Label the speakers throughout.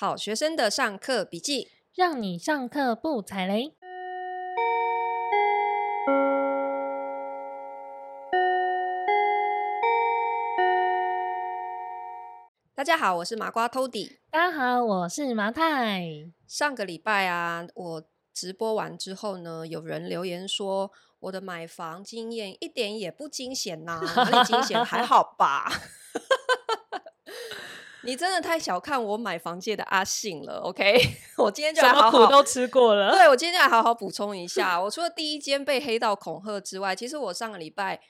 Speaker 1: 好学生的上课笔记，
Speaker 2: 让你上课不踩雷。
Speaker 1: 大家好，我是麻瓜 Tody。
Speaker 2: 大家好，我是麻太。
Speaker 1: 上个礼拜啊，我直播完之后呢，有人留言说我的买房经验一点也不惊险呐，哪里惊险？还好吧。你真的太小看我买房界的阿信了，OK？我今天就来好好
Speaker 2: 什么苦都吃过了。
Speaker 1: 对，我今天就来好好补充一下。我除了第一间被黑到恐吓之外，其实我上个礼拜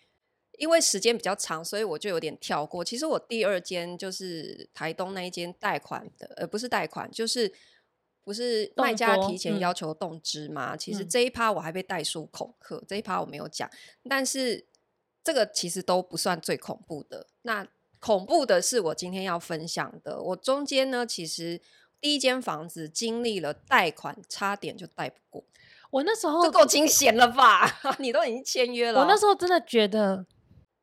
Speaker 1: 因为时间比较长，所以我就有点跳过。其实我第二间就是台东那一间贷款的，呃，不是贷款，就是不是卖家提前要求动支嘛？嗯、其实这一趴我还被代书恐吓，嗯、这一趴我没有讲。但是这个其实都不算最恐怖的。那恐怖的是我今天要分享的，我中间呢，其实第一间房子经历了贷款，差点就贷不过。
Speaker 2: 我那时候
Speaker 1: 这够惊险了吧？你都已经签约了。
Speaker 2: 我那时候真的觉得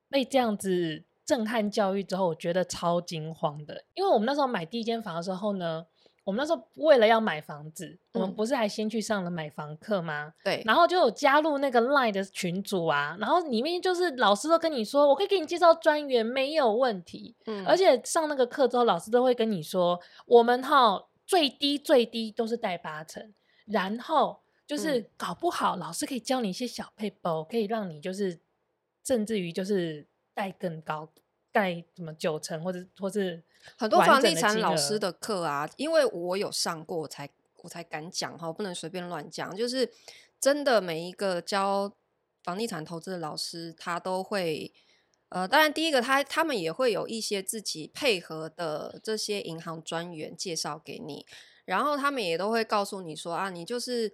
Speaker 2: 被这样子震撼教育之后，我觉得超惊慌的。因为我们那时候买第一间房的时候呢。我们那时候为了要买房子，嗯、我们不是还先去上了买房课吗？
Speaker 1: 对，
Speaker 2: 然后就有加入那个 Line 的群组啊，然后里面就是老师都跟你说，我可以给你介绍专员，没有问题。嗯，而且上那个课之后，老师都会跟你说，我们哈最低最低都是贷八成，然后就是搞不好老师可以教你一些小配包，可以让你就是甚至于就是贷更高。贷什么九成或者或是
Speaker 1: 很多房地产老师的课啊，因为我有上过，我才我才敢讲哈，不能随便乱讲。就是真的每一个教房地产投资的老师，他都会呃，当然第一个他他们也会有一些自己配合的这些银行专员介绍给你，然后他们也都会告诉你说啊，你就是。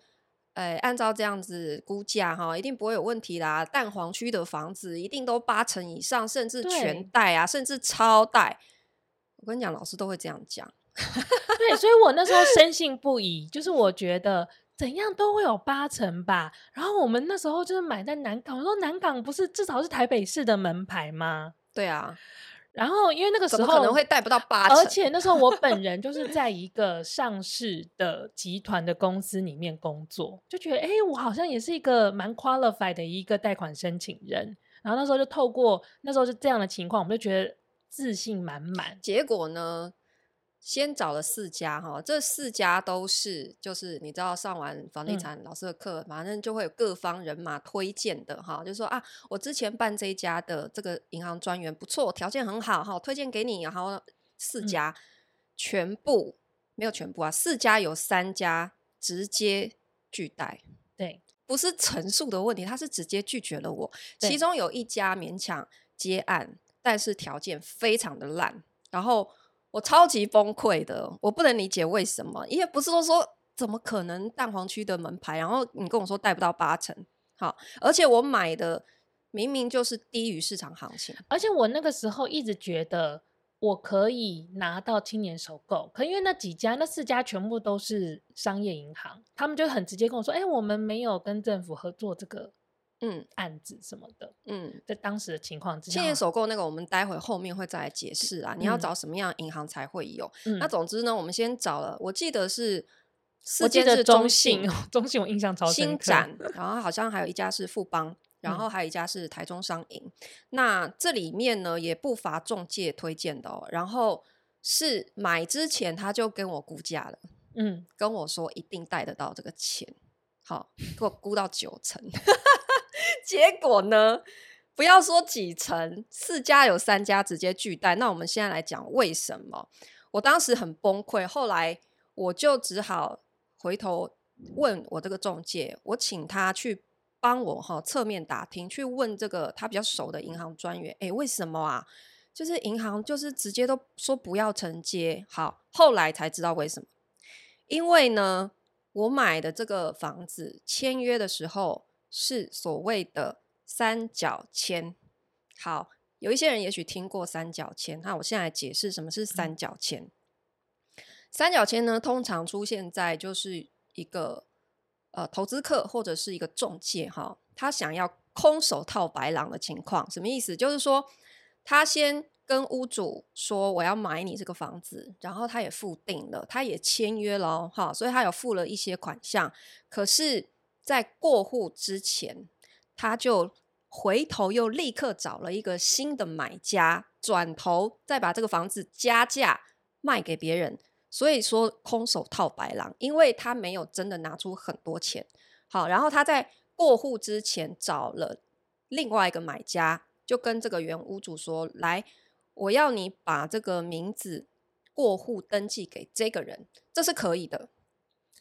Speaker 1: 哎，按照这样子估价哈，一定不会有问题啦。蛋黄区的房子一定都八成以上，甚至全贷啊，甚至超贷。我跟你讲，老师都会这样讲。
Speaker 2: 对，所以我那时候深信不疑，就是我觉得怎样都会有八成吧。然后我们那时候就是买在南港，我说南港不是至少是台北市的门牌吗？
Speaker 1: 对啊。
Speaker 2: 然后，因为那个时候
Speaker 1: 可能会贷不到八成，
Speaker 2: 而且那时候我 本人就是在一个上市的集团的公司里面工作，就觉得哎，我好像也是一个蛮 qualified 的一个贷款申请人。然后那时候就透过那时候是这样的情况，我们就觉得自信满满。
Speaker 1: 结果呢？先找了四家哈，这四家都是就是你知道上完房地产老师的课，嗯、反正就会有各方人马推荐的哈，就是说啊，我之前办这一家的这个银行专员不错，条件很好哈，推荐给你。然后四家、嗯、全部没有全部啊，四家有三家直接拒贷，
Speaker 2: 对，
Speaker 1: 不是陈述的问题，他是直接拒绝了我。其中有一家勉强接案，但是条件非常的烂，然后。我超级崩溃的，我不能理解为什么，因为不是都说怎么可能蛋黄区的门牌，然后你跟我说贷不到八成，好，而且我买的明明就是低于市场行情，
Speaker 2: 而且我那个时候一直觉得我可以拿到青年首购，可因为那几家那四家全部都是商业银行，他们就很直接跟我说，哎、我们没有跟政府合作这个。嗯，案子什么的，嗯，在当时的情况之下，
Speaker 1: 青年首购那个，我们待会后面会再来解释啊。嗯、你要找什么样银行才会有？嗯、那总之呢，我们先找了，我记得是四间是中信，
Speaker 2: 中信我印象超深。
Speaker 1: 新展，然后好像还有一家是富邦，然后还有一家是台中商银。嗯、那这里面呢，也不乏中介推荐的哦。然后是买之前他就跟我估价了，嗯，跟我说一定贷得到这个钱，好，给我估到九成。结果呢？不要说几成，四家有三家直接拒贷。那我们现在来讲为什么？我当时很崩溃，后来我就只好回头问我这个中介，我请他去帮我哈侧面打听，去问这个他比较熟的银行专员。诶，为什么啊？就是银行就是直接都说不要承接。好，后来才知道为什么，因为呢，我买的这个房子签约的时候。是所谓的三角签。好，有一些人也许听过三角签，那我现在来解释什么是三角签。三角签呢，通常出现在就是一个呃投资客或者是一个中介哈，他想要空手套白狼的情况，什么意思？就是说他先跟屋主说我要买你这个房子，然后他也付定了，他也签约了哈，所以他有付了一些款项。可是，在过户之前，他就回头又立刻找了一个新的买家，转头再把这个房子加价卖给别人。所以说空手套白狼，因为他没有真的拿出很多钱。好，然后他在过户之前找了另外一个买家，就跟这个原屋主说：“来。”我要你把这个名字过户登记给这个人，这是可以的。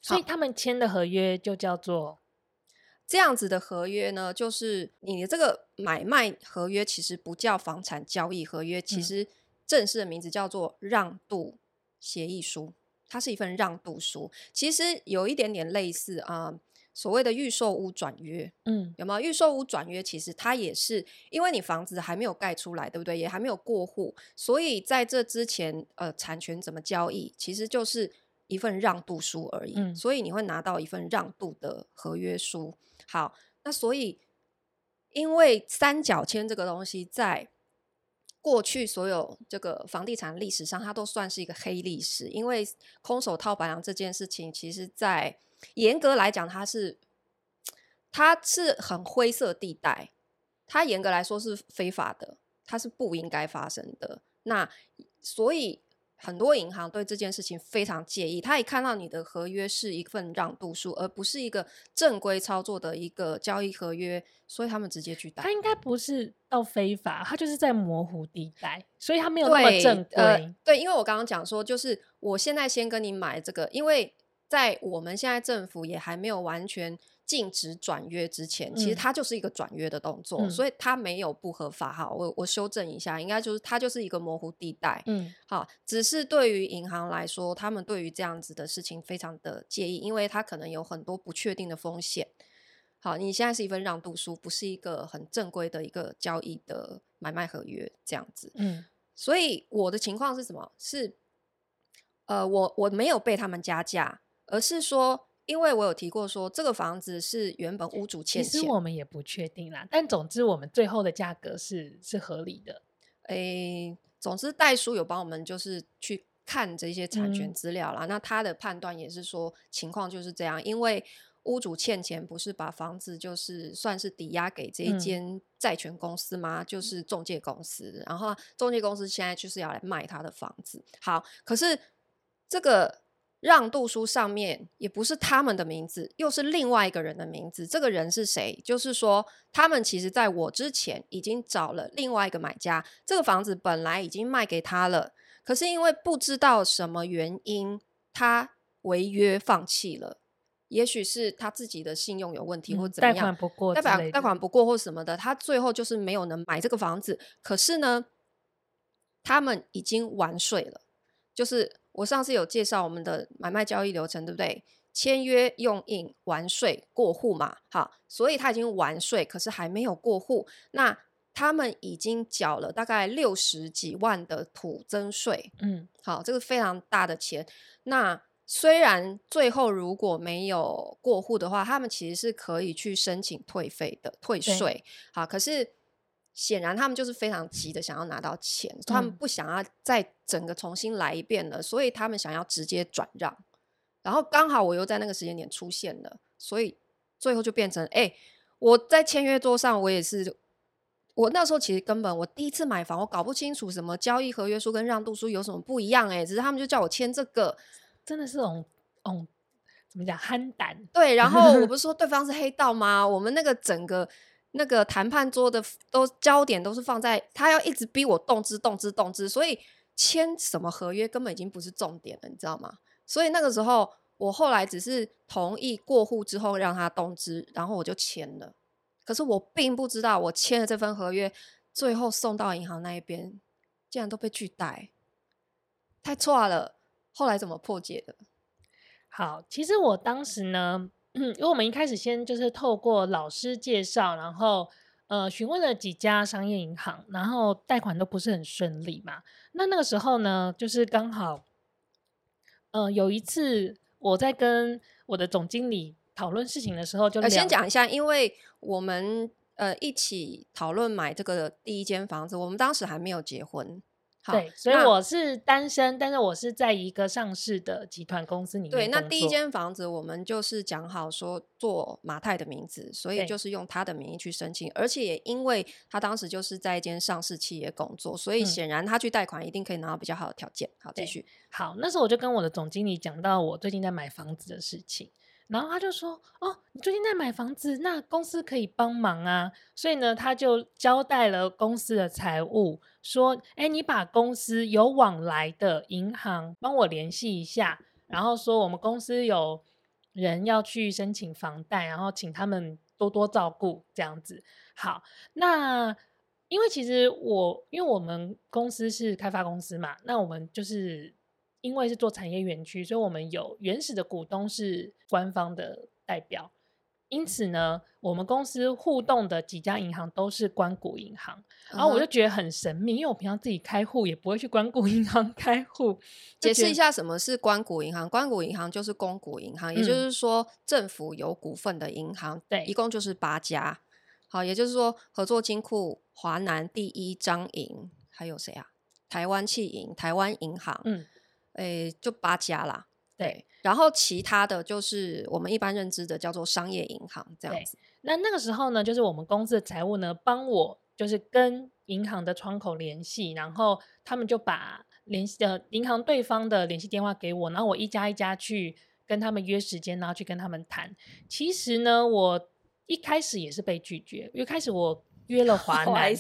Speaker 2: 所以他们签的合约就叫做
Speaker 1: 这样子的合约呢，就是你的这个买卖合约其实不叫房产交易合约，其实正式的名字叫做让渡协议书，它是一份让渡书，其实有一点点类似啊。呃所谓的预售屋转约，嗯，有没有预售屋转约？其实它也是因为你房子还没有盖出来，对不对？也还没有过户，所以在这之前，呃，产权怎么交易，其实就是一份让渡书而已。嗯，所以你会拿到一份让渡的合约书。好，那所以因为三角签这个东西，在过去所有这个房地产历史上，它都算是一个黑历史，因为空手套白狼这件事情，其实在严格来讲，它是它是很灰色地带，它严格来说是非法的，它是不应该发生的。那所以很多银行对这件事情非常介意，他一看到你的合约是一份让渡书，而不是一个正规操作的一个交易合约，所以他们直接拒打。
Speaker 2: 他应该不是到非法，他就是在模糊地带，所以他没有那么正
Speaker 1: 规。呃，对，因为我刚刚讲说，就是我现在先跟你买这个，因为。在我们现在政府也还没有完全禁止转约之前，嗯、其实它就是一个转约的动作，嗯、所以它没有不合法哈。我我修正一下，应该就是它就是一个模糊地带。嗯，好，只是对于银行来说，他们对于这样子的事情非常的介意，因为它可能有很多不确定的风险。好，你现在是一份让渡书，不是一个很正规的一个交易的买卖合约这样子。嗯，所以我的情况是什么？是呃，我我没有被他们加价。而是说，因为我有提过说，这个房子是原本屋主欠钱，
Speaker 2: 其实我们也不确定啦。但总之，我们最后的价格是是合理的。
Speaker 1: 诶、欸，总之代叔有帮我们就是去看这些产权资料啦。嗯、那他的判断也是说，情况就是这样，因为屋主欠钱，不是把房子就是算是抵押给这一间债权公司吗？嗯、就是中介公司，然后中介公司现在就是要来卖他的房子。好，可是这个。让渡书上面也不是他们的名字，又是另外一个人的名字。这个人是谁？就是说，他们其实在我之前已经找了另外一个买家，这个房子本来已经卖给他了，可是因为不知道什么原因，他违约放弃了。也许是他自己的信用有问题，或怎么样，
Speaker 2: 贷款不过，
Speaker 1: 贷款贷款不过或什么的，他最后就是没有能买这个房子。可是呢，他们已经完税了，就是。我上次有介绍我们的买卖交易流程，对不对？签约、用印、完税、过户嘛。好，所以他已经完税，可是还没有过户。那他们已经缴了大概六十几万的土增税。嗯，好，这个非常大的钱。那虽然最后如果没有过户的话，他们其实是可以去申请退费的、退税。对好，可是。显然他们就是非常急的想要拿到钱，嗯、他们不想要再整个重新来一遍了，所以他们想要直接转让。然后刚好我又在那个时间点出现了，所以最后就变成，哎、欸，我在签约桌上，我也是，我那时候其实根本我第一次买房，我搞不清楚什么交易合约书跟让渡书有什么不一样、欸，哎，只是他们就叫我签这个，
Speaker 2: 真的是种，嗯，怎么讲，憨胆。
Speaker 1: 对，然后我不是说对方是黑道吗？我们那个整个。那个谈判桌的都焦点都是放在他要一直逼我动资动资动资，所以签什么合约根本已经不是重点了，你知道吗？所以那个时候我后来只是同意过户之后让他动资，然后我就签了。可是我并不知道我签了这份合约，最后送到银行那一边竟然都被拒贷，太错了。后来怎么破解的？
Speaker 2: 好，其实我当时呢。嗯，因为我们一开始先就是透过老师介绍，然后呃询问了几家商业银行，然后贷款都不是很顺利嘛。那那个时候呢，就是刚好，呃有一次我在跟我的总经理讨论事情的时候就，就、呃、
Speaker 1: 先讲一下，因为我们呃一起讨论买这个第一间房子，我们当时还没有结婚，
Speaker 2: 对，所以我是单身，但是我是在一个上市的集团公司里面。
Speaker 1: 对，那第一间房子我们就是讲好说做马太的名字，所以就是用他的名义去申请，而且也因为他当时就是在一间上市企业工作，所以显然他去贷款一定可以拿到比较好的条件。好，继续。
Speaker 2: 好，那时候我就跟我的总经理讲到我最近在买房子的事情。然后他就说：“哦，你最近在买房子，那公司可以帮忙啊。所以呢，他就交代了公司的财务，说：‘哎，你把公司有往来的银行帮我联系一下，然后说我们公司有人要去申请房贷，然后请他们多多照顾这样子。’好，那因为其实我因为我们公司是开发公司嘛，那我们就是。”因为是做产业园区，所以我们有原始的股东是官方的代表，因此呢，我们公司互动的几家银行都是关谷银行，然后我就觉得很神秘，因为我平常自己开户也不会去关谷银行开户。
Speaker 1: 解释一下什么是关谷银行？关谷银行就是公股银行，也就是说政府有股份的银行，对，一共就是八家。好，也就是说合作金库、华南第一张银，还有谁啊？台湾企银、台湾银行，嗯。诶，就八家啦，对，然后其他的就是我们一般认知的叫做商业银行这样子。
Speaker 2: 那那个时候呢，就是我们公司的财务呢，帮我就是跟银行的窗口联系，然后他们就把联系的银行对方的联系电话给我，然后我一家一家去跟他们约时间，然后去跟他们谈。其实呢，我一开始也是被拒绝，因为开始我。约了华南，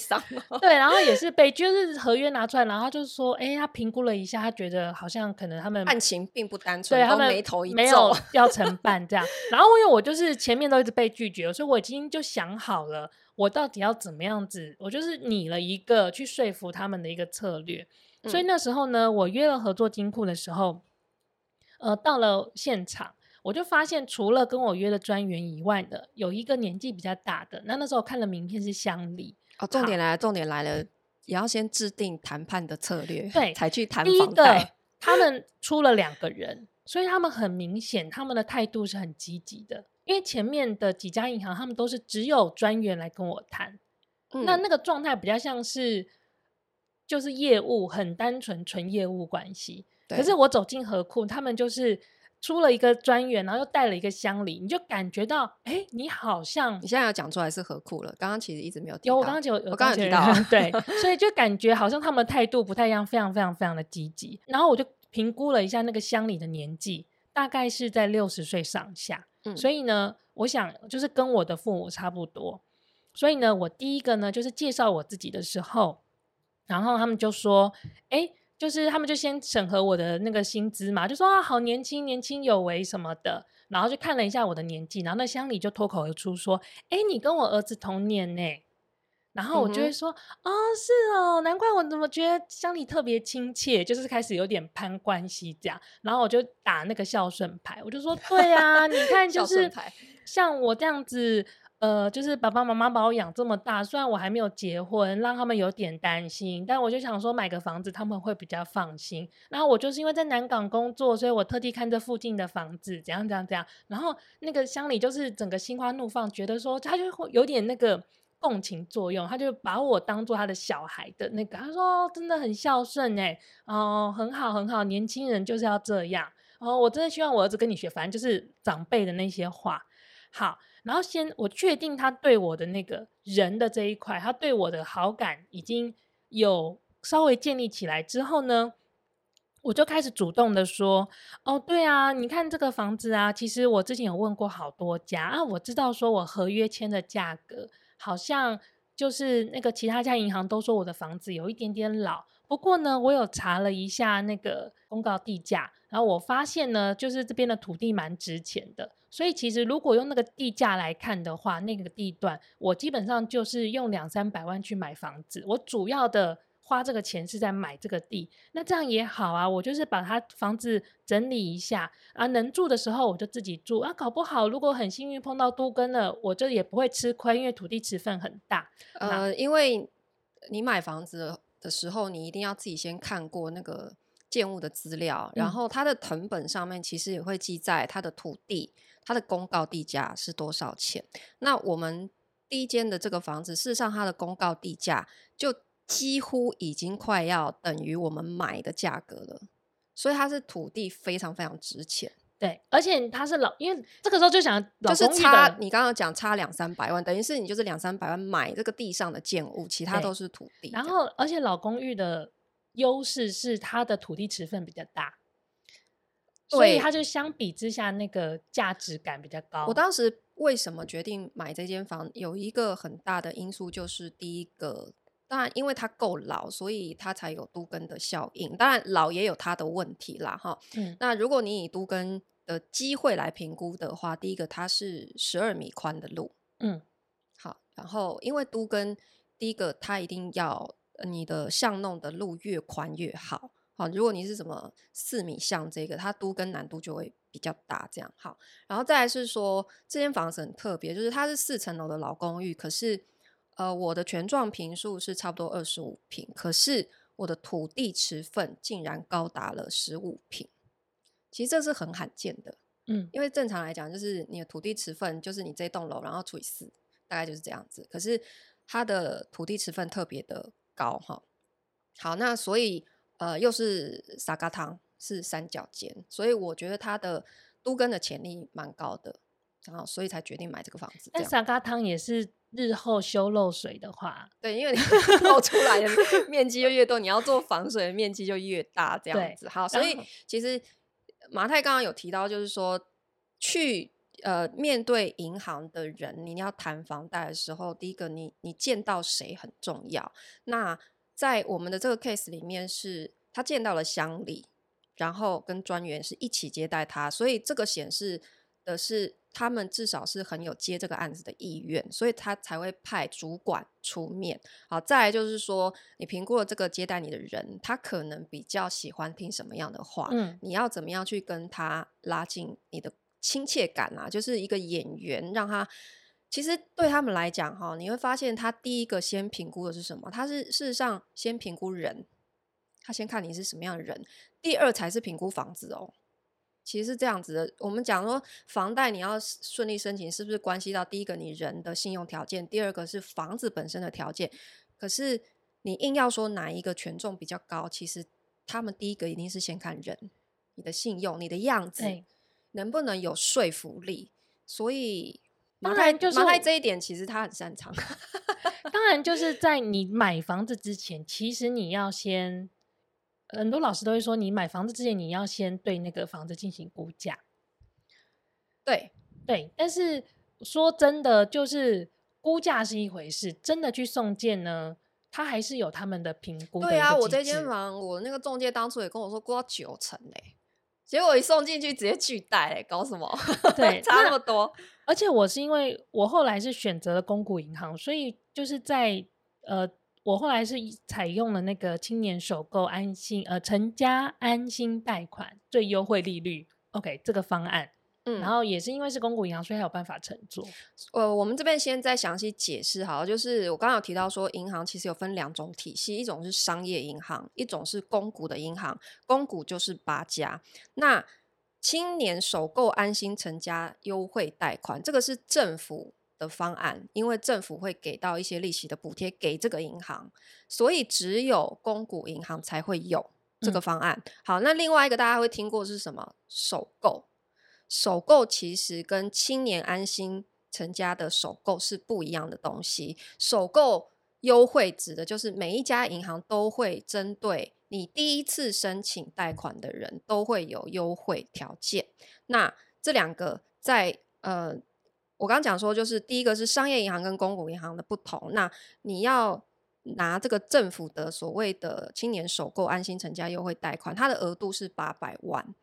Speaker 2: 哦、对，然后也是被就是合约拿出来，然后就是说，哎，他评估了一下，他觉得好像可能他们
Speaker 1: 案情并不单纯，对
Speaker 2: 他们眉头一皱，没有要承办这样。然后因为我就是前面都一直被拒绝，所以我已经就想好了，我到底要怎么样子，我就是拟了一个去说服他们的一个策略。嗯、所以那时候呢，我约了合作金库的时候，呃，到了现场。我就发现，除了跟我约的专员以外的，有一个年纪比较大的。那那时候看了名片是乡里
Speaker 1: 哦。重点来了，重点来了，也要先制定谈判的策略，
Speaker 2: 对，
Speaker 1: 才去
Speaker 2: 谈。第一个，他们出了两个人，所以他们很明显，他们的态度是很积极的。因为前面的几家银行，他们都是只有专员来跟我谈，嗯、那那个状态比较像是就是业务很单纯，纯业务关系。可是我走进合库，他们就是。出了一个专员，然后又带了一个乡里，你就感觉到，哎，你好像
Speaker 1: 你现在要讲出来是何苦了。刚刚其实一直没有
Speaker 2: 有，我刚刚有，
Speaker 1: 我刚刚有提到，
Speaker 2: 对，所以就感觉好像他们的态度不太一样，非常非常非常的积极。然后我就评估了一下那个乡里的年纪，大概是在六十岁上下。嗯，所以呢，我想就是跟我的父母差不多。所以呢，我第一个呢就是介绍我自己的时候，然后他们就说，哎。就是他们就先审核我的那个薪资嘛，就说啊，好年轻，年轻有为什么的，然后就看了一下我的年纪，然后那乡里就脱口而出说：“哎，你跟我儿子同年呢。”然后我就会说：“嗯、哦，是哦，难怪我怎么觉得乡里特别亲切，就是开始有点攀关系这样。”然后我就打那个孝顺牌，我就说：“对啊，你看 就是像我这样子。”呃，就是爸爸妈妈把我养这么大，虽然我还没有结婚，让他们有点担心，但我就想说买个房子他们会比较放心。然后我就是因为在南港工作，所以我特地看这附近的房子，怎样怎样怎样。然后那个乡里就是整个心花怒放，觉得说他就会有点那个共情作用，他就把我当做他的小孩的那个，他说、真的很孝顺哎，哦很好很好，年轻人就是要这样。哦，我真的希望我儿子跟你学，反正就是长辈的那些话。好。然后先我确定他对我的那个人的这一块，他对我的好感已经有稍微建立起来之后呢，我就开始主动的说：“哦，对啊，你看这个房子啊，其实我之前有问过好多家啊，我知道说我合约签的价格好像就是那个其他家银行都说我的房子有一点点老，不过呢，我有查了一下那个公告地价，然后我发现呢，就是这边的土地蛮值钱的。”所以其实如果用那个地价来看的话，那个地段我基本上就是用两三百万去买房子。我主要的花这个钱是在买这个地，那这样也好啊。我就是把它房子整理一下啊，能住的时候我就自己住啊。搞不好如果很幸运碰到都更了，我这也不会吃亏，因为土地持分很大。
Speaker 1: 呃，因为你买房子的时候，你一定要自己先看过那个建物的资料，然后它的謄本上面其实也会记载它的土地。它的公告地价是多少钱？那我们第一间的这个房子，事实上它的公告地价就几乎已经快要等于我们买的价格了，所以它是土地非常非常值钱。
Speaker 2: 对，而且它是老，因为这个时候就想
Speaker 1: 就是差你刚刚讲差两三百万，等于是你就是两三百万买这个地上的建物，其他都是土地。
Speaker 2: 然后，而且老公寓的优势是它的土地持份比较大，所以它就相比之下那个价值感比较高。
Speaker 1: 我当时为什么决定买这间房，有一个很大的因素就是第一个，当然因为它够老，所以它才有都根的效应。当然老也有它的问题啦，哈。嗯，那如果你以都根的机会来评估的话，第一个它是十二米宽的路，嗯，好，然后因为都根第一个它一定要你的巷弄的路越宽越好，好，如果你是什么四米巷这个，它都跟难度就会比较大，这样好，然后再来是说这间房子很特别，就是它是四层楼的老公寓，可是呃我的全幢平数是差不多二十五平，可是我的土地持份竟然高达了十五平。其实这是很罕见的，嗯，因为正常来讲，就是你的土地持份，就是你这栋楼，然后除以四，大概就是这样子。可是它的土地持份特别的高，哈。好，那所以呃，又是沙嘎汤，是三角尖，所以我觉得它的都更的潜力蛮高的，然后所以才决定买这个房子。
Speaker 2: 但沙嘎汤也是日后修漏水的话，
Speaker 1: 对，因为你 漏出来的面积就越多，你要做防水的面积就越大，这样子。好，所以其实。马太刚刚有提到，就是说去呃面对银行的人，你要谈房贷的时候，第一个你你见到谁很重要。那在我们的这个 case 里面是，是他见到了乡里，然后跟专员是一起接待他，所以这个显示的是。他们至少是很有接这个案子的意愿，所以他才会派主管出面。好，再来就是说，你评估了这个接待你的人，他可能比较喜欢听什么样的话？嗯，你要怎么样去跟他拉近你的亲切感啊？就是一个演员，让他其实对他们来讲，哈，你会发现他第一个先评估的是什么？他是事实上先评估人，他先看你是什么样的人，第二才是评估房子哦。其实是这样子的，我们讲说房贷你要顺利申请，是不是关系到第一个你人的信用条件，第二个是房子本身的条件？可是你硬要说哪一个权重比较高，其实他们第一个一定是先看人，你的信用、你的样子能不能有说服力。所以当然就是马太这一点，其实他很擅长。
Speaker 2: 当然就是在你买房子之前，其实你要先。很多老师都会说，你买房子之前，你要先对那个房子进行估价。
Speaker 1: 对
Speaker 2: 对，但是说真的，就是估价是一回事，真的去送件呢，他还是有他们的评估的。
Speaker 1: 对啊，我这间房，我那个中介当初也跟我说估到九成嘞，结果一送进去直接拒贷欸，搞什么？对，差那么多。
Speaker 2: 而且我是因为我后来是选择了公股银行，所以就是在呃。我后来是采用了那个青年首购安心呃成家安心贷款最优惠利率，OK 这个方案，嗯，然后也是因为是公股银行，所以还有办法乘坐。
Speaker 1: 呃，我们这边先再详细解释好，就是我刚刚有提到说，银行其实有分两种体系，一种是商业银行，一种是公股的银行，公股就是八家。那青年首购安心成家优惠贷款，这个是政府的方案，因为政府会给到一些利息的补贴给这个银行，所以只有公股银行才会有这个方案。嗯、好，那另外一个大家会听过是什么？首购，首购其实跟青年安心成家的首购是不一样的东西。首购优惠指的就是每一家银行都会针对你第一次申请贷款的人都会有优惠条件。那这两个在呃。我刚刚讲说，就是第一个是商业银行跟公股银行的不同。那你要拿这个政府的所谓的青年首购安心成家优惠贷款，它的额度是八百万。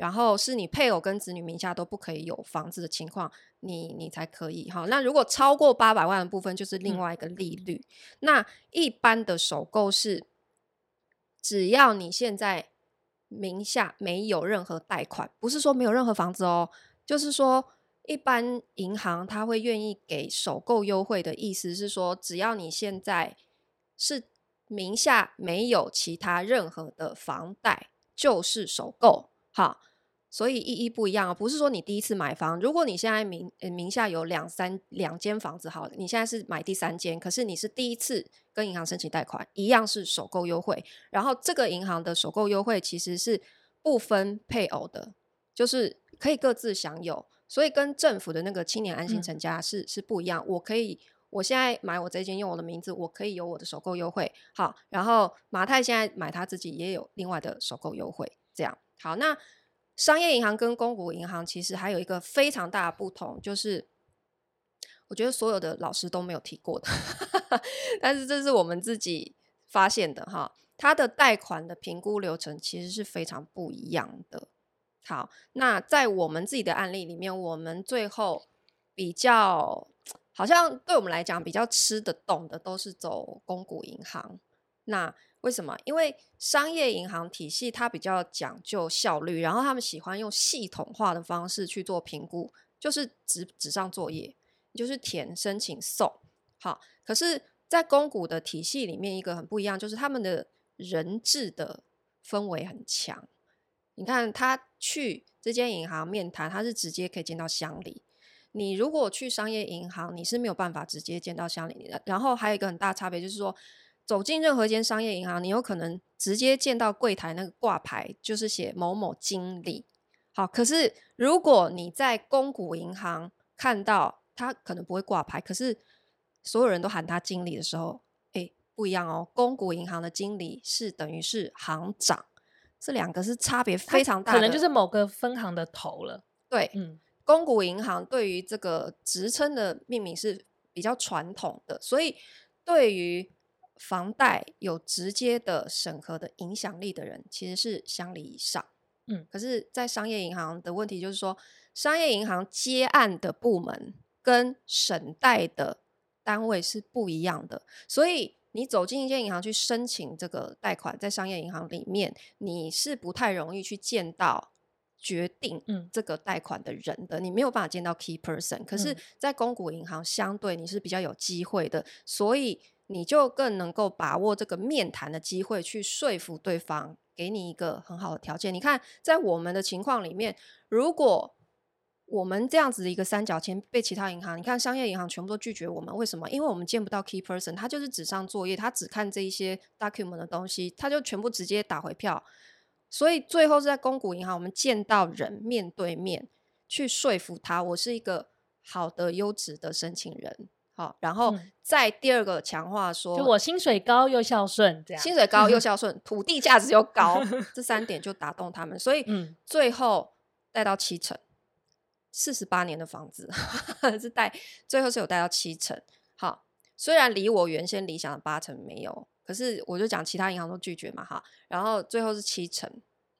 Speaker 1: 好，然后是你配偶跟子女名下都不可以有房子的情况，你你才可以。哈，那如果超过八百万的部分，就是另外一个利率。嗯。那一般的首购是，只要你现在名下没有任何贷款，不是说没有任何房子哦，就是说。一般银行他会愿意给首购优惠的意思是说，只要你现在是名下没有其他任何的房贷，就是首购。好，所以意义不一样啊，不是说你第一次买房，如果你现在名名下有两三两间房子，好，你现在是买第三间，可是你是第一次跟银行申请贷款，一样是首购优惠，然后这个银行的首购优惠其实是不分配偶的，就是可以各自享有，所以跟政府的那个青年安心成家是、嗯、是不一样。我可以，我现在买我这间用我的名字，我可以有我的首购优惠，好，然后马太现在买他自己也有另外的首购优惠，这样好，那。商业银行跟公股银行其实还有一个非常大的不同，就是我觉得所有的老师都没有提过的，但是这是我们自己发现的哈。它的贷款的评估流程其实是非常不一样的。好，那在我们自己的案例里面，我们最后比较好像对我们来讲比较吃得动的，都是走公股银行。那为什么？因为商业银行体系它比较讲究效率，然后他们喜欢用系统化的方式去做评估，就是纸纸上作业，就是填申请送。好，可是，在公股的体系里面，一个很不一样，就是他们的人质的氛围很强。你看，他去这间银行面谈，他是直接可以见到乡里。你如果去商业银行，你是没有办法直接见到乡里的。然后还有一个很大差别，就是说。走进任何一间商业银行，你有可能直接见到柜台那个挂牌，就是写某某经理。好，可是如果你在公股银行看到他可能不会挂牌，可是所有人都喊他经理的时候，哎，不一样哦。公股银行的经理是等于是行长，这两个是差别非常大的，
Speaker 2: 可能就是某个分行的头了。
Speaker 1: 对，嗯，公股银行对于这个职称的命名是比较传统的，所以对于房贷有直接的审核的影响力的人，其实是乡里以上。嗯，可是，在商业银行的问题就是说，商业银行接案的部门跟审贷的单位是不一样的，所以你走进一间银行去申请这个贷款，在商业银行里面，你是不太容易去见到决定这个贷款的人的，你没有办法见到 key person。可是，在公股银行相对你是比较有机会的，所以。你就更能够把握这个面谈的机会，去说服对方，给你一个很好的条件。你看，在我们的情况里面，如果我们这样子的一个三角签被其他银行，你看商业银行全部都拒绝我们，为什么？因为我们见不到 key person，他就是纸上作业，他只看这一些 document 的东西，他就全部直接打回票。所以最后是在公股银行，我们见到人面对面去说服他，我是一个好的优质的申请人。好，然后再第二个强化说，
Speaker 2: 就我薪水高又孝顺，这样
Speaker 1: 薪水高又孝顺，土地价值又高，这三点就打动他们，所以最后贷到七成，四十八年的房子 是贷，最后是有贷到七成。好，虽然离我原先理想的八成没有，可是我就讲其他银行都拒绝嘛，哈，然后最后是七成，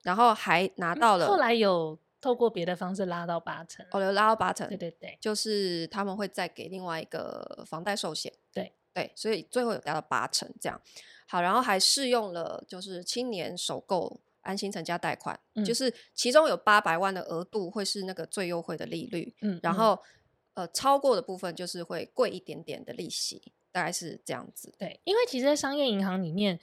Speaker 1: 然后还拿到了，
Speaker 2: 后来有。透过别的方式拉到八成，
Speaker 1: 哦，有拉到八成，
Speaker 2: 对对对，
Speaker 1: 就是他们会再给另外一个房贷寿险，
Speaker 2: 对
Speaker 1: 对，所以最后有达到八成这样。好，然后还适用了就是青年首购安心成家贷款，嗯，就是其中有八百万的额度会是那个最优惠的利率，嗯，然后呃超过的部分就是会贵一点点的利息，大概是这样子。
Speaker 2: 对，因为其实，在商业银行里面，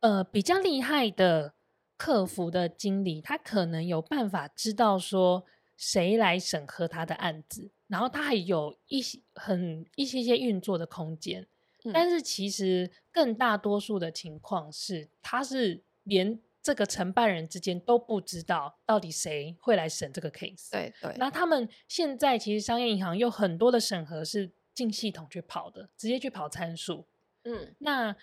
Speaker 2: 呃，比较厉害的。客服的经理，他可能有办法知道说谁来审核他的案子，然后他还有一些很一些些运作的空间。嗯。但是其实更大多数的情况是，他是连这个承办人之间都不知道到底谁会来审这个 case。
Speaker 1: 对对。
Speaker 2: 那他们现在其实商业银行有很多的审核是进系统去跑的，直接去跑参数。嗯。那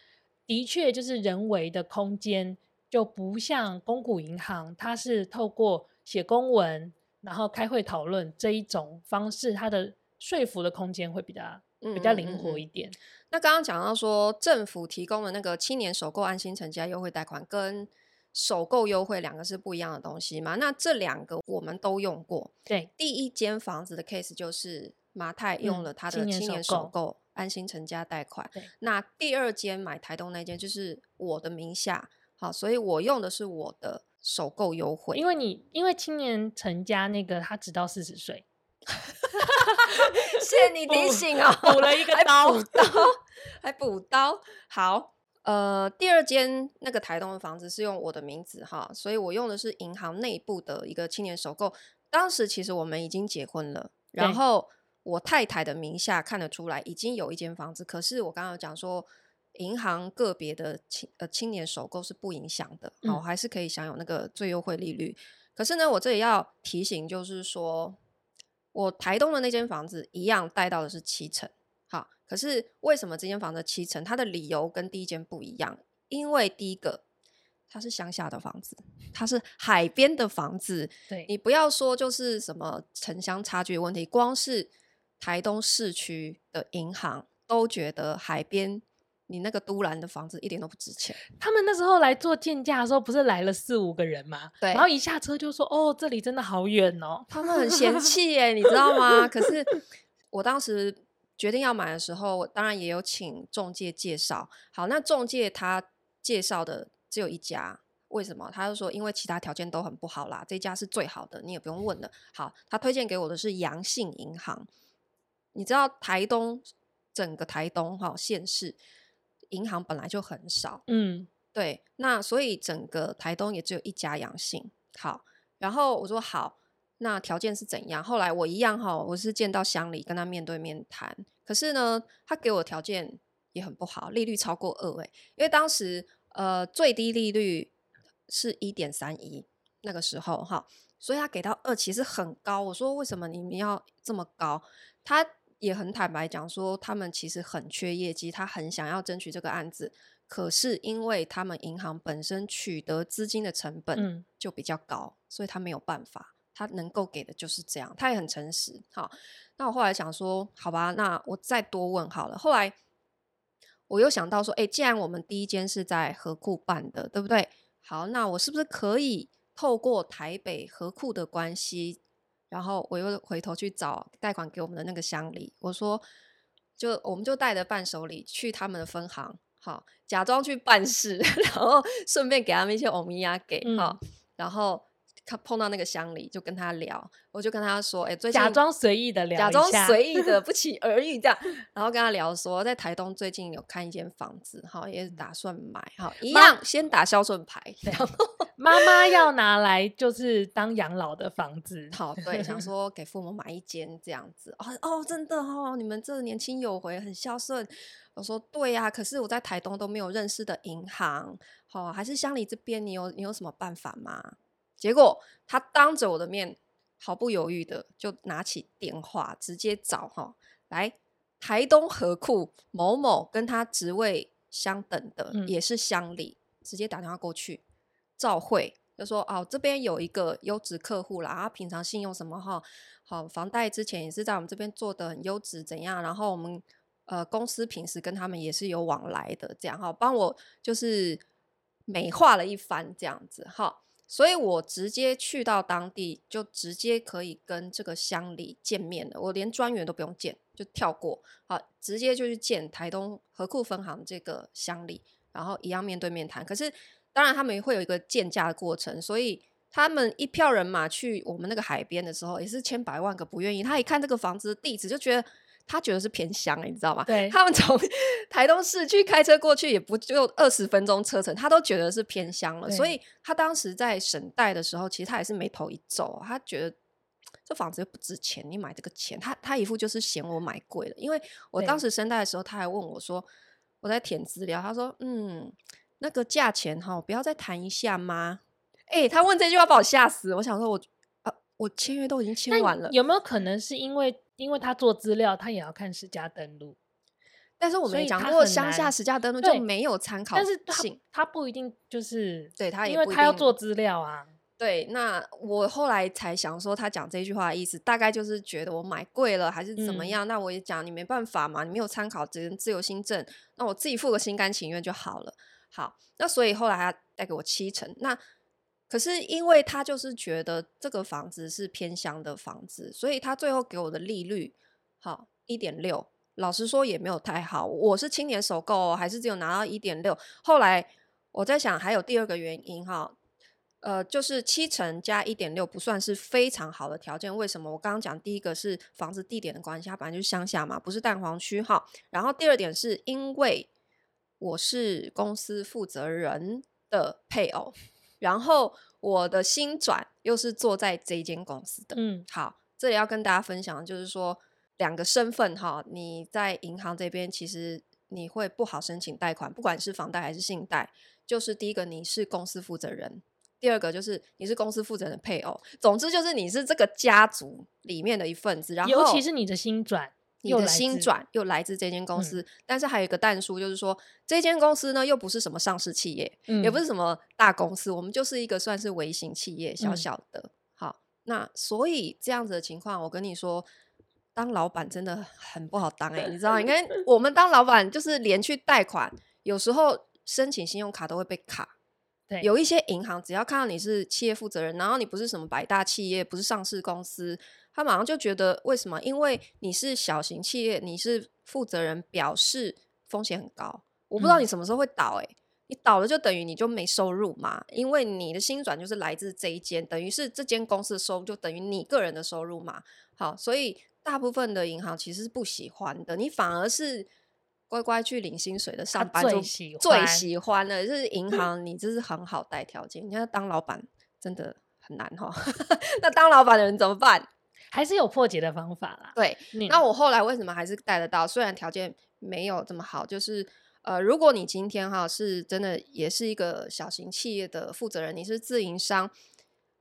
Speaker 2: 的确就是人为的空间。就不像公股银行，它是透过写公文，然后开会讨论这一种方式，它的说服的空间会比较比较灵活一点。嗯嗯嗯。
Speaker 1: 那刚刚讲到说，政府提供的那个青年首购安心成家优惠贷款跟首购优惠两个是不一样的东西嘛？那这两个我们都用过。
Speaker 2: 对，
Speaker 1: 第一间房子的 case 就是马太用了他的青年首购安心成家贷款。
Speaker 2: 对，
Speaker 1: 那第二间买台东那间就是我的名下。好，所以我用的是我的首购优惠，
Speaker 2: 因为你因为青年成家那个他只到四十岁，
Speaker 1: 谢谢你提醒哦，
Speaker 2: 补了一个 刀，
Speaker 1: 还补刀，还补刀。好，呃，第二间那个台东的房子是用我的名字哈，所以我用的是银行内部的一个青年首购。当时其实我们已经结婚了，然后我太太的名下看得出来已经有一间房子，可是我刚刚有讲说，银行个别的青呃青年首购是不影响的，好，还是可以享有那个最优惠利率。嗯。可是呢，我这里要提醒就是说，我台东的那间房子一样贷到的是七成。好可是为什么这间房子七成？它的理由跟第一间不一样，因为第一个它是乡下的房子，它是海边的房子。
Speaker 2: 对，
Speaker 1: 你不要说就是什么城乡差距的问题，光是台东市区的银行都觉得海边你那个都兰的房子一点都不值钱。
Speaker 2: 他们那时候来做鉴价的时候，不是来了四五个人吗？对，然后一下车就说：“哦，这里真的好远哦。”
Speaker 1: 他们很嫌弃耶，你知道吗？可是 我当时。决定要买的时候，我当然也有请中介介绍。好，那中介他介绍的只有一家，为什么？他就说因为其他条件都很不好啦，这家是最好的，你也不用问了。好，他推荐给我的是阳信银行。你知道台东整个台东哈县市银行本来就很少，嗯，对，那所以整个台东也只有一家阳性。好，然后我说好。那条件是怎样？后来我一样哈，我是见到乡里跟他面对面谈。可是呢，他给我条件也很不好，利率超过二诶，因为当时呃最低利率是一点三一那个时候哈，所以他给到二其实很高。我说为什么你们要这么高？他也很坦白讲说，他们其实很缺业绩，他很想要争取这个案子，可是因为他们银行本身取得资金的成本就比较高，嗯、所以他没有办法。他能够给的就是这样，他也很诚实。好，那我后来想说，好吧，那我再多问好了。后来我又想到说，哎，既然我们第一间是在河库办的，对不对？好，那我是不是可以透过台北河库的关系，然后我又回头去找贷款给我们的那个乡里，我说，就我们就带着伴手礼去他们的分行，好，假装去办事，然后顺便给他们一些欧米亚给，好，嗯、然后。他碰到那个乡里，就跟他聊，我就跟他说：“哎、欸，最近
Speaker 2: 假装随意的聊，
Speaker 1: 假装随意的 不期而遇这样，然后跟他聊说，在台东最近有看一间房子，哈，也是打算买，哈，一样先打孝顺牌，然后
Speaker 2: 妈妈要拿来就是当养老的房子，
Speaker 1: 好，对，想。说给父母买一间这样子，哦哦，真的哦，你们这年轻有为，很孝顺。我说对呀、啊，可是我在台东都没有认识的银行，好，还是乡里这边，你有你有什么办法吗？”结果他当着我的面，毫不犹豫的就拿起电话，直接找哈来台东河库某某跟他职位相等的，嗯、也是乡里，直接打电话过去照会，就说哦这边有一个优质客户啦，啊平常信用什么哈，好房贷之前也是在我们这边做的很优质怎样，然后我们呃公司平时跟他们也是有往来的，这样哈帮我就是美化了一番这样子哈。所以我直接去到当地，就直接可以跟这个乡里见面了。我连专员都不用见，就跳过，好，直接就去见台东河库分行这个乡里，然后一样面对面谈。可是当然他们会有一个见价的过程，所以他们一票人马去我们那个海边的时候，也是千百万个不愿意。他一看这个房子的地址，就觉得。他觉得是偏乡，你知道吗？对，他们从 台东市区开车过去也不就二十分钟车程，他都觉得是偏乡了。所以他当时在审贷的时候，其实他也是眉头一皱，他觉得这房子又不值钱，你买这个钱，他他一副就是嫌我买贵了。因为我当时审贷的时候，他还问我说，我在填资料，他说，嗯，那个价钱哈，不要再谈一下吗？哎、欸，他问这句话把我吓死，我想说我啊，我签约都已经签完了，
Speaker 2: 有没有可能是因为？因为他做资料，他也要看实价登录，
Speaker 1: 但是我们讲过乡下实价登录就没有参考性，但是
Speaker 2: 他，他不一定就是
Speaker 1: 对他也，
Speaker 2: 因为他要做资料啊。
Speaker 1: 对，那我后来才想说，他讲这句话的意思，大概就是觉得我买贵了还是怎么样？嗯、那我也讲你没办法嘛，你没有参考只能自由新政，那我自己付个心甘情愿就好了。好，那所以后来他贷给我七成，那。可是因为他就是觉得这个房子是偏乡的房子，所以他最后给我的利率好一点六，老实说也没有太好。我是青年首购，还是只有拿到一点六。后来我在想，还有第二个原因哈，呃，就是七成加一点六不算是非常好的条件。为什么？我刚刚讲第一个是房子地点的关系，它本来就是乡下嘛，不是蛋黄区哈。然后第二点是因为我是公司负责人的配偶，然后我的新转又是做在这一间公司的。嗯，好，这里要跟大家分享的就是说，两个身份哈，你在银行这边其实你会不好申请贷款，不管是房贷还是信贷。就是第一个，你是公司负责人；第二个，就是你是公司负责人的配偶。总之，就是你是这个家族里面的一份子。然后，
Speaker 2: 尤其是你的新转。
Speaker 1: 你的薪转又来自这间公司，嗯、但是还有一个但书，就是说这间公司呢又不是什么上市企业，嗯、也不是什么大公司，我们就是一个算是微型企业，小小的。嗯、好，那所以这样子的情况，我跟你说，当老板真的很不好当哎、欸，你知道？因为 我们当老板就是连去贷款，有时候申请信用卡都会被卡。对，有一些银行只要看到你是企业负责人，然后你不是什么百大企业，不是上市公司。他马上就觉得为什么？因为你是小型企业，你是负责人，表示风险很高。我不知道你什么时候会倒、欸，诶、嗯，你倒了就等于你就没收入嘛，因为你的薪转就是来自这一间，等于是这间公司的收入就等于你个人的收入嘛。好，所以大部分的银行其实是不喜欢的，你反而是乖乖去领薪水的上班族最喜欢，最喜欢的就是银 行，你这是很好带条件。你看当老板真的很难哈，那当老板的人怎么办？
Speaker 2: 还是有破解的方法啦。
Speaker 1: 对，嗯、那我后来为什么还是带得到？虽然条件没有这么好，就是呃，如果你今天哈是真的也是一个小型企业的负责人，你是自营商，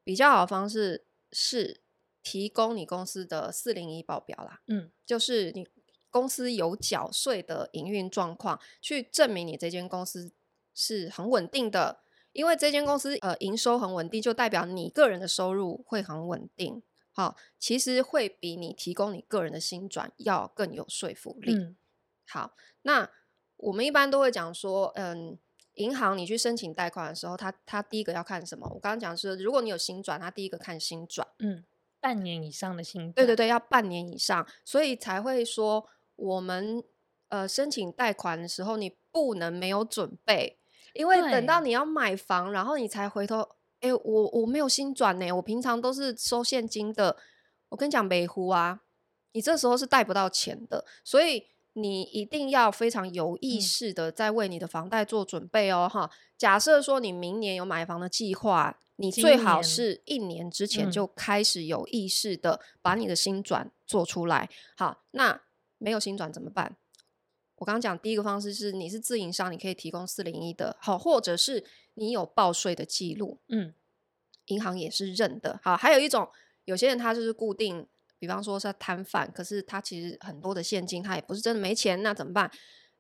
Speaker 1: 比较好的方式是提供你公司的四零一报表啦。嗯，就是你公司有缴税的营运状况，去证明你这间公司是很稳定的。因为这间公司呃营收很稳定，就代表你个人的收入会很稳定。好，其实会比你提供你个人的薪转要更有说服力。嗯、好，那我们一般都会讲说，嗯，银行你去申请贷款的时候，他他第一个要看什么？我刚刚讲是，如果你有薪转，他第一个看薪转，嗯，
Speaker 2: 半年以上的薪转，
Speaker 1: 对对对，要半年以上，所以才会说我们呃申请贷款的时候，你不能没有准备，因为等到你要买房，然后你才回头。哎、欸，我我没有新转呢，我平常都是收现金的。我跟你讲，美湖啊，你这时候是贷不到钱的，所以你一定要非常有意识的在为你的房贷做准备哦，哈、嗯。假设说你明年有买房的计划，你最好是一年之前就开始有意识的把你的新转做出来。嗯、好，那没有新转怎么办？我刚刚讲第一个方式是，你是自营商，你可以提供四零一的，好，或者是你有报税的记录，嗯，银行也是认的。好，还有一种，有些人他就是固定，比方说是摊贩，可是他其实很多的现金，他也不是真的没钱，那怎么办？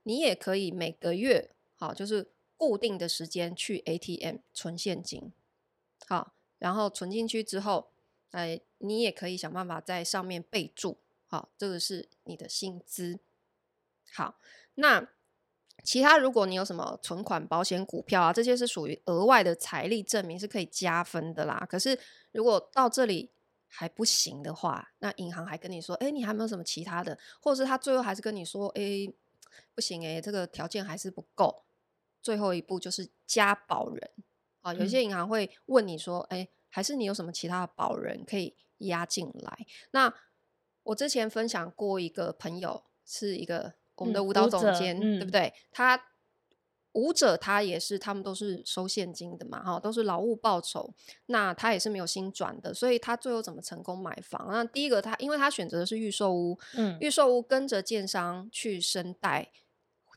Speaker 1: 你也可以每个月，好，就是固定的时间去 ATM 存现金，好，然后存进去之后，哎，你也可以想办法在上面备注，好，这个是你的薪资。好，那其他如果你有什么存款、保险、股票啊，这些是属于额外的财力证明，是可以加分的啦。可是如果到这里还不行的话，那银行还跟你说，哎，你还没有什么其他的，或者是他最后还是跟你说，哎，不行，哎，这个条件还是不够。最后一步就是加保人啊，有些银行会问你说，哎，还是你有什么其他的保人可以压进来？那我之前分享过一个朋友是一个。我们的舞蹈总监，嗯、对不对？他舞者，他也是，他们都是收现金的嘛，哈，都是劳务报酬。那他也是没有新转的，所以他最后怎么成功买房？那第一个他，他因为他选择的是预售屋，嗯，预售屋跟着建商去申贷，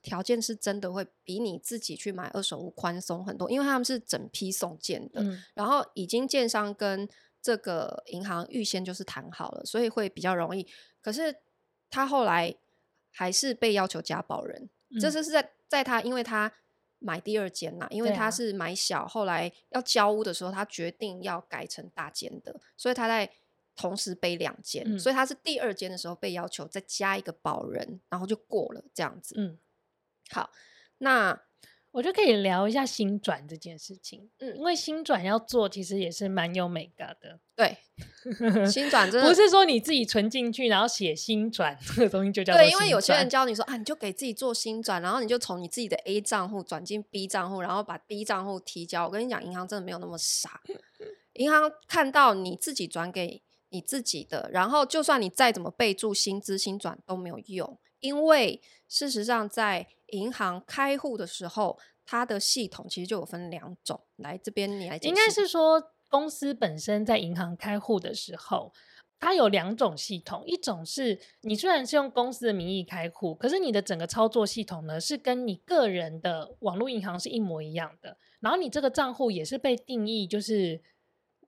Speaker 1: 条件是真的会比你自己去买二手屋宽松很多，因为他们是整批送件的，嗯、然后已经建商跟这个银行预先就是谈好了，所以会比较容易。可是他后来。还是被要求加保人，嗯、这是是在在他，因为他买第二间呐，因为他是买小，啊、后来要交屋的时候，他决定要改成大间的，所以他在同时背两间，嗯、所以他是第二间的时候被要求再加一个保人，然后就过了这样子。嗯，好，那。
Speaker 2: 我就可以聊一下新转这件事情，嗯，因为新转要做，其实也是蛮有美感的。
Speaker 1: 对，新转真的
Speaker 2: 不是说你自己存进去，然后写新转这个东西就叫。对，
Speaker 1: 因为有些人教你说啊，你就给自己做新转，然后你就从你自己的 A 账户转进 B 账户，然后把 B 账户提交。我跟你讲，银行真的没有那么傻，银行看到你自己转给你自己的，然后就算你再怎么备注薪资新转都没有用。因为事实上在银行开户的时候，它的系统其实就有分两种。来这边你来解释，
Speaker 2: 应该是说公司本身在银行开户的时候。它有两种系统，一种是你虽然是用公司的名义开户，可是你的整个操作系统呢是跟你个人的网络银行是一模一样的，然后你这个账户也是被定义，就是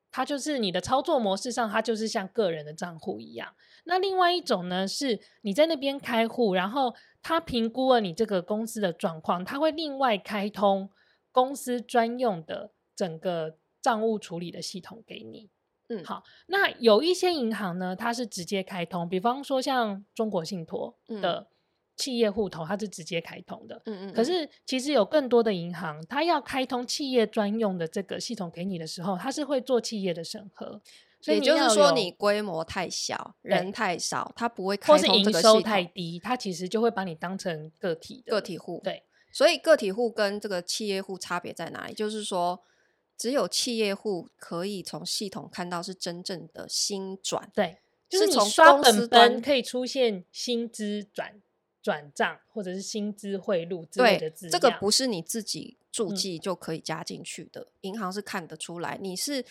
Speaker 2: 它就是你的操作模式上，它就是像个人的账户一样。那另外一种呢，是你在那边开户，然后他评估了你这个公司的状况，他会另外开通公司专用的整个账务处理的系统给你。嗯，好，那有一些银行呢，它是直接开通，比方说像中国信托的企业户头，它是直接开通的。嗯嗯。可是其实有更多的银行，它要开通企业专用的这个系统给你的时候，它是会做企业的审核。所以也就是说，你规模太小，人太少，他不会开通这个系统。或是营收太低，他其实就会把你当成个体的
Speaker 1: 个体户。
Speaker 2: 对，
Speaker 1: 所以个体户跟这个企业户差别在哪里？就是说。只有企业户可以从系统看到是真正的薪转，
Speaker 2: 对，就是你刷本本可以出现薪资转转账或者是薪资汇入之类的资料。
Speaker 1: 这个不是你自己注记就可以加进去的，嗯，银行是看得出来你是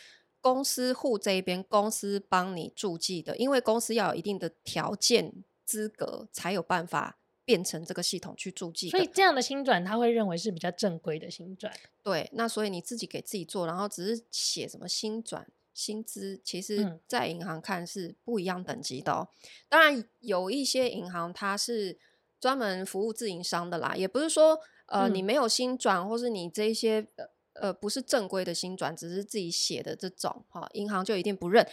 Speaker 1: 公司户这一边公司帮你注记的，因为公司要有一定的条件资格才有办法。变成这个系统去注记，
Speaker 2: 所以这样的新转他会认为是比较正规的新转。
Speaker 1: 对，那所以你自己给自己做，然后只是写什么新转薪资，其实在银行看是不一样等级的哦。嗯、当然有一些银行它是专门服务自营商的啦，也不是说呃、嗯、你没有新转，或是你这一些呃不是正规的新转，只是自己写的这种哈，银行就一定不认，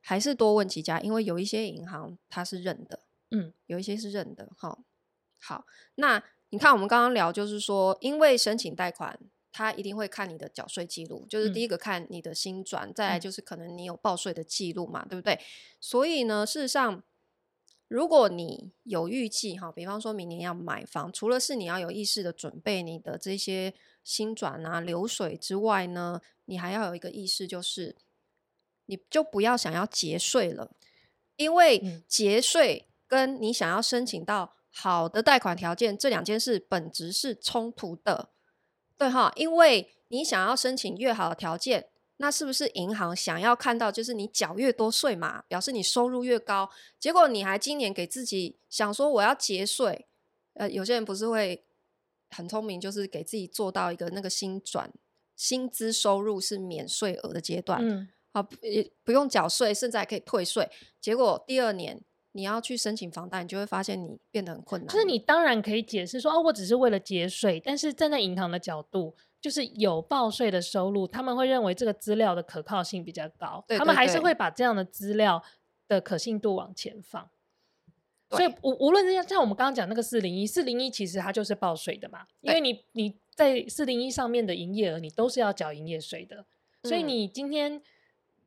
Speaker 1: 还是多问几家，因为有一些银行它是认的，嗯，有一些是认的哈。好，那你看，我们刚刚聊，就是说，因为申请贷款，他一定会看你的缴税记录，就是第一个看你的新转，嗯，再来就是可能你有报税的记录嘛，对不对？所以呢，事实上，如果你有预计哈，比方说明年要买房，除了是你要有意识的准备你的这些薪转啊、流水之外呢，你还要有一个意识，就是你就不要想要节税了，因为节税跟你想要申请到。好的贷款条件，这两件事本质是冲突的，对哈？因为你想要申请越好的条件，那是不是银行想要看到就是你缴越多税嘛？表示你收入越高。结果你还今年给自己想说我要节税，呃，有些人不是会很聪明，就是给自己做到一个那个薪转薪资收入是免税额的阶段，嗯，好，也不用缴税，甚至还可以退税。结果第二年。你要去申请房贷，你就会发现你变得很困难。
Speaker 2: 就是你当然可以解释说，哦，我只是为了节税。但是站在银行的角度，就是有报税的收入，他们会认为这个资料的可靠性比较高，对对对，他们还是会把这样的资料的可信度往前放。所以无无论是像像我们刚刚讲那个四零一，四零一其实它就是报税的嘛，因为你你在四零一上面的营业额，你都是要缴营业税的，所以你今天。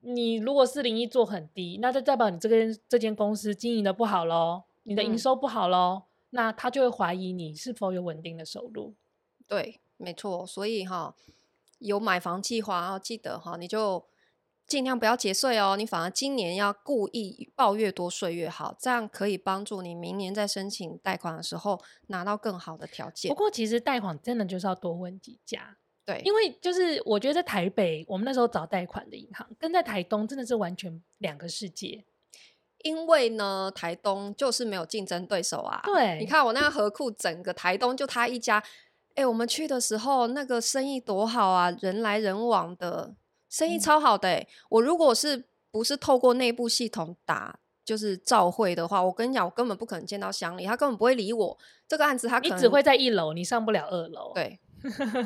Speaker 2: 你如果四零一做很低，那就代表你这个这间公司经营的不好喽，你的营收不好喽，嗯，那他就会怀疑你是否有稳定的收入。
Speaker 1: 对，没错，所以哈，有买房计划要记得哈，你就尽量不要节税哦，你反而今年要故意报越多税越好，这样可以帮助你明年在申请贷款的时候拿到更好的条件。
Speaker 2: 不过其实贷款真的就是要多问几家。
Speaker 1: 对，
Speaker 2: 因为就是我觉得在台北，我们那时候找贷款的银行，跟在台东真的是完全两个世界。
Speaker 1: 因为呢，台东就是没有竞争对手啊。
Speaker 2: 对，
Speaker 1: 你看我那个河库，整个台东就他一家。哎，我们去的时候，那个生意多好啊，人来人往的，生意超好的。我如果是不是透过内部系统打，就是照会的话，我跟你讲，我根本不可能见到乡里，他根本不会理我。这个案子他可能
Speaker 2: 你只会在一楼，你上不了二楼。
Speaker 1: 对。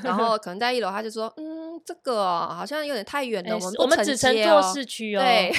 Speaker 1: 然后可能在一楼，他就说：“嗯，这个好像有点太远了，欸、我们、哦、
Speaker 2: 我们只乘坐市区哦。”对，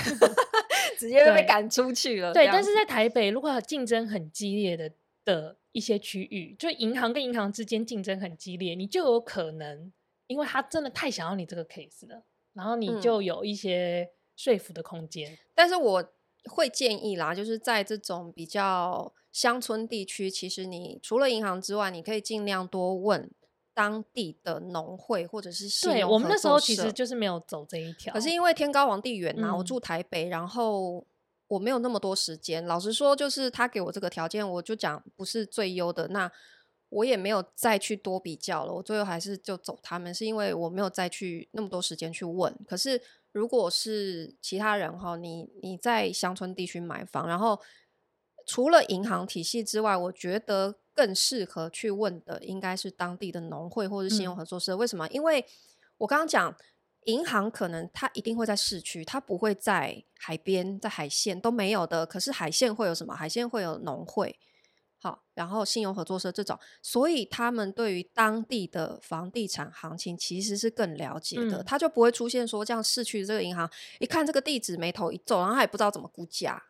Speaker 1: 直接就被赶出去了。
Speaker 2: 对，但是在台北，如果竞争很激烈的的一些区域，就银行跟银行之间竞争很激烈，你就有可能，因为他真的太想要你这个 case 了，然后你就有一些说服的空间。嗯、
Speaker 1: 但是我会建议啦，就是在这种比较乡村地区，其实你除了银行之外，你可以尽量多问。当地的农会或者是社，对，我们那时候
Speaker 2: 其实就是没有走这一条。
Speaker 1: 可是因为天高皇帝远呐、啊嗯，我住台北，然后我没有那么多时间。老实说，就是他给我这个条件，我就讲不是最优的。那我也没有再去多比较了。我最后还是就走他们，是因为我没有再去那么多时间去问。可是如果是其他人哈，你你在乡村地区买房，然后除了银行体系之外，我觉得更适合去问的应该是当地的农会或者信用合作社。嗯、为什么？因为我刚刚讲。银行可能它一定会在市区，它不会在海边、在海线都没有的。可是海线会有什么？海线会有农会，好，然后信用合作社这种，所以他们对于当地的房地产行情其实是更了解的。嗯、他就不会出现说这样市区的这个银行一看这个地址眉头一皱，然后他也不知道怎么估价，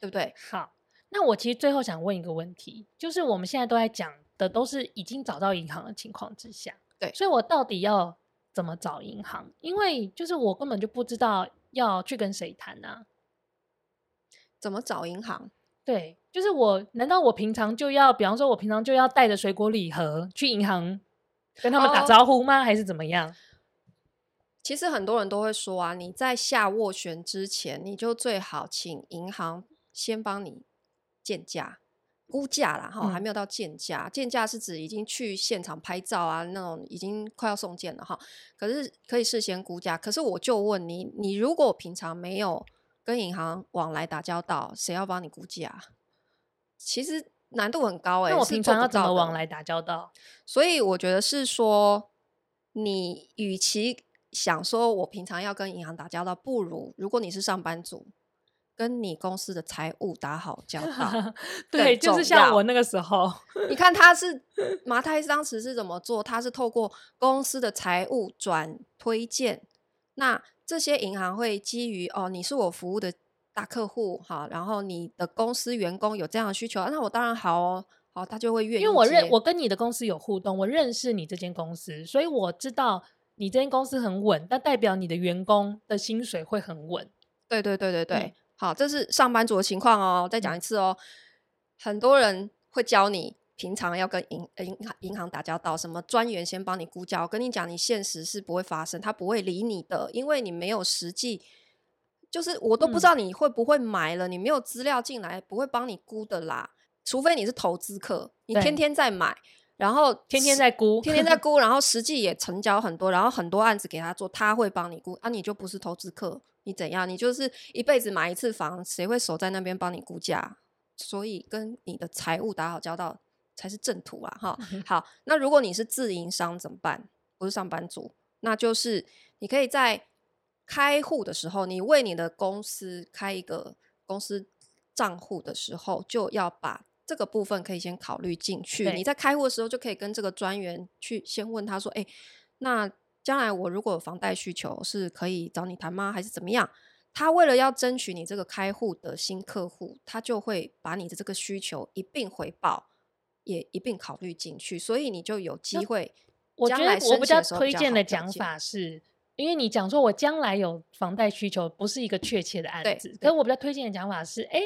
Speaker 1: 对不对？
Speaker 2: 好，那我其实最后想问一个问题，就是我们现在都在讲的都是已经找到银行的情况之下，
Speaker 1: 对，
Speaker 2: 所以我到底要？怎么找银行？因为就是我根本就不知道要去跟谁谈啊。
Speaker 1: 怎么找银行？
Speaker 2: 对，就是我。难道我平常就要，比方说，我平常就要带着水果礼盒去银行跟他们打招呼吗？哦、还是怎么样？
Speaker 1: 其实很多人都会说啊，你在下斡旋之前，你就最好请银行先帮你见价。估价啦，哈，还没有到见价。见价、嗯、是指已经去现场拍照啊，那种已经快要送件了哈。可是可以事先估价。可是我就问你，你如果平常没有跟银行往来打交道，谁要帮你估价？其实难度很高哎、欸。
Speaker 2: 那我平常要怎么往来打交道？
Speaker 1: 所以我觉得是说，你与其想说我平常要跟银行打交道，不如如果你是上班族。跟你公司的财务打好交 道，
Speaker 2: 对，就是像我那个时候，
Speaker 1: 你看他是麻太当时是怎么做？他是透过公司的财务转推荐，那这些银行会基于哦，你是我服务的大客户哈，然后你的公司员工有这样的需求，那我当然好哦，好，他就会愿意。
Speaker 2: 因为我认我跟你的公司有互动，我认识你这间公司，所以我知道你这间公司很稳，那代表你的员工的薪水会很稳。
Speaker 1: 对对对对对。嗯好，这是上班族的情况哦。再讲一次哦，很多人会教你平常要跟银银行银行打交道，什么专员先帮你估价。我跟你讲，你现实是不会发生，他不会理你的，因为你没有实际，就是我都不知道你会不会买了，嗯、你没有资料进来，不会帮你估的啦。除非你是投资客，你天天在买，然后
Speaker 2: 天天在估，
Speaker 1: 天天在 估，然后实际也成交很多，然后很多案子给他做，他会帮你估，啊，你就不是投资客。你怎样？你就是一辈子买一次房，谁会守在那边帮你估价？所以跟你的财务打好交道才是正途啊！哈，好，那如果你是自营商怎么办？不是上班族，那就是你可以在开户的时候，你为你的公司开一个公司账户的时候，就要把这个部分可以先考虑进去。你在开户的时候，就可以跟这个专员去先问他说：“哎，那。”将来我如果有房贷需求，是可以找你谈吗？还是怎么样？他为了要争取你这个开户的新客户，他就会把你的这个需求一并回报，也一并考虑进去，所以你就有机会。
Speaker 2: 我觉得我比较推荐的讲法是，因为你讲说我将来有房贷需求，不是一个确切的案子，可是我比较推荐的讲法是，哎。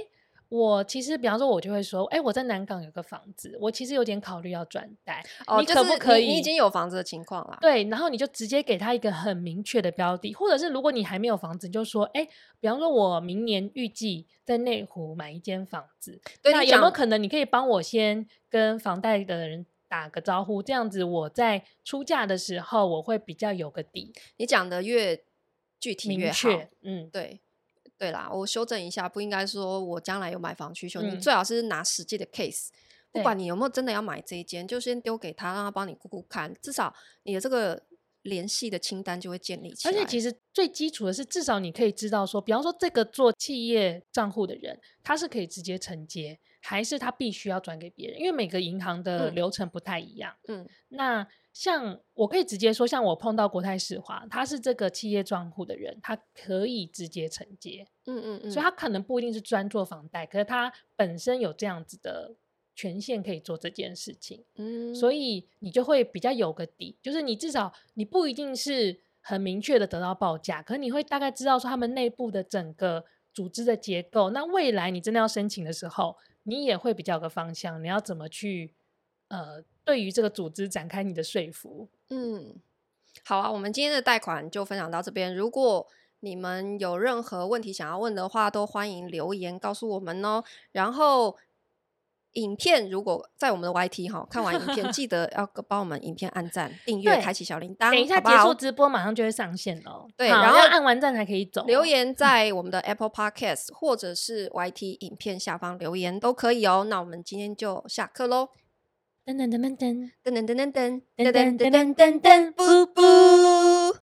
Speaker 2: 我其实，比方说，我就会说，哎、欸，我在南港有个房子，我其实有点考虑要转贷，
Speaker 1: 哦、
Speaker 2: 你可不可以？
Speaker 1: 你，你已经有房子的情况了，
Speaker 2: 对，然后你就直接给他一个很明确的标的，或者是如果你还没有房子，你就说，哎、欸，比方说，我明年预计在内湖买一间房子，对，那有没有可能你可以帮我先跟房贷的人打个招呼，这样子我在出价的时候我会比较有个底。
Speaker 1: 你讲的越具体越好，
Speaker 2: 嗯，
Speaker 1: 对。对啦，我修正一下，不应该说我将来有买房需求。嗯、你最好是拿实际的 case，不管你有没有真的要买这一间，就先丢给他，让他帮你估估看，至少你的这个联系的清单就会建立起来。
Speaker 2: 而且其实最基础的是，至少你可以知道说，比方说这个做企业账户的人，他是可以直接承接，还是他必须要转给别人？因为每个银行的流程不太一样。嗯，那。像我可以直接说，像我碰到国泰世华，他是这个企业账户的人，他可以直接承接，嗯嗯嗯，所以他可能不一定是专做房贷，可是他本身有这样子的权限可以做这件事情，嗯，所以你就会比较有个底，就是你至少你不一定是很明确的得到报价，可是你会大概知道说他们内部的整个组织的结构，那未来你真的要申请的时候，你也会比较个方向，你要怎么去呃。对于这个组织展开你的说服，
Speaker 1: 嗯，好啊，我们今天的贷款就分享到这边。如果你们有任何问题想要问的话，都欢迎留言告诉我们哦。然后。影片如果在我们的 YT 哈，看完影片记得要帮我们影片按赞、订阅、开启小铃铛。
Speaker 2: 等一下结束直播，马上就会上线了。
Speaker 1: 对，
Speaker 2: 然后按完赞才可以走。
Speaker 1: 留言 在我们的 Apple Podcast 或者是 YT 影片下方留言都可以哦。那我们今天就下课喽！噔噔噔噔噔噔噔噔噔噔噔噔噔噔噔，布布。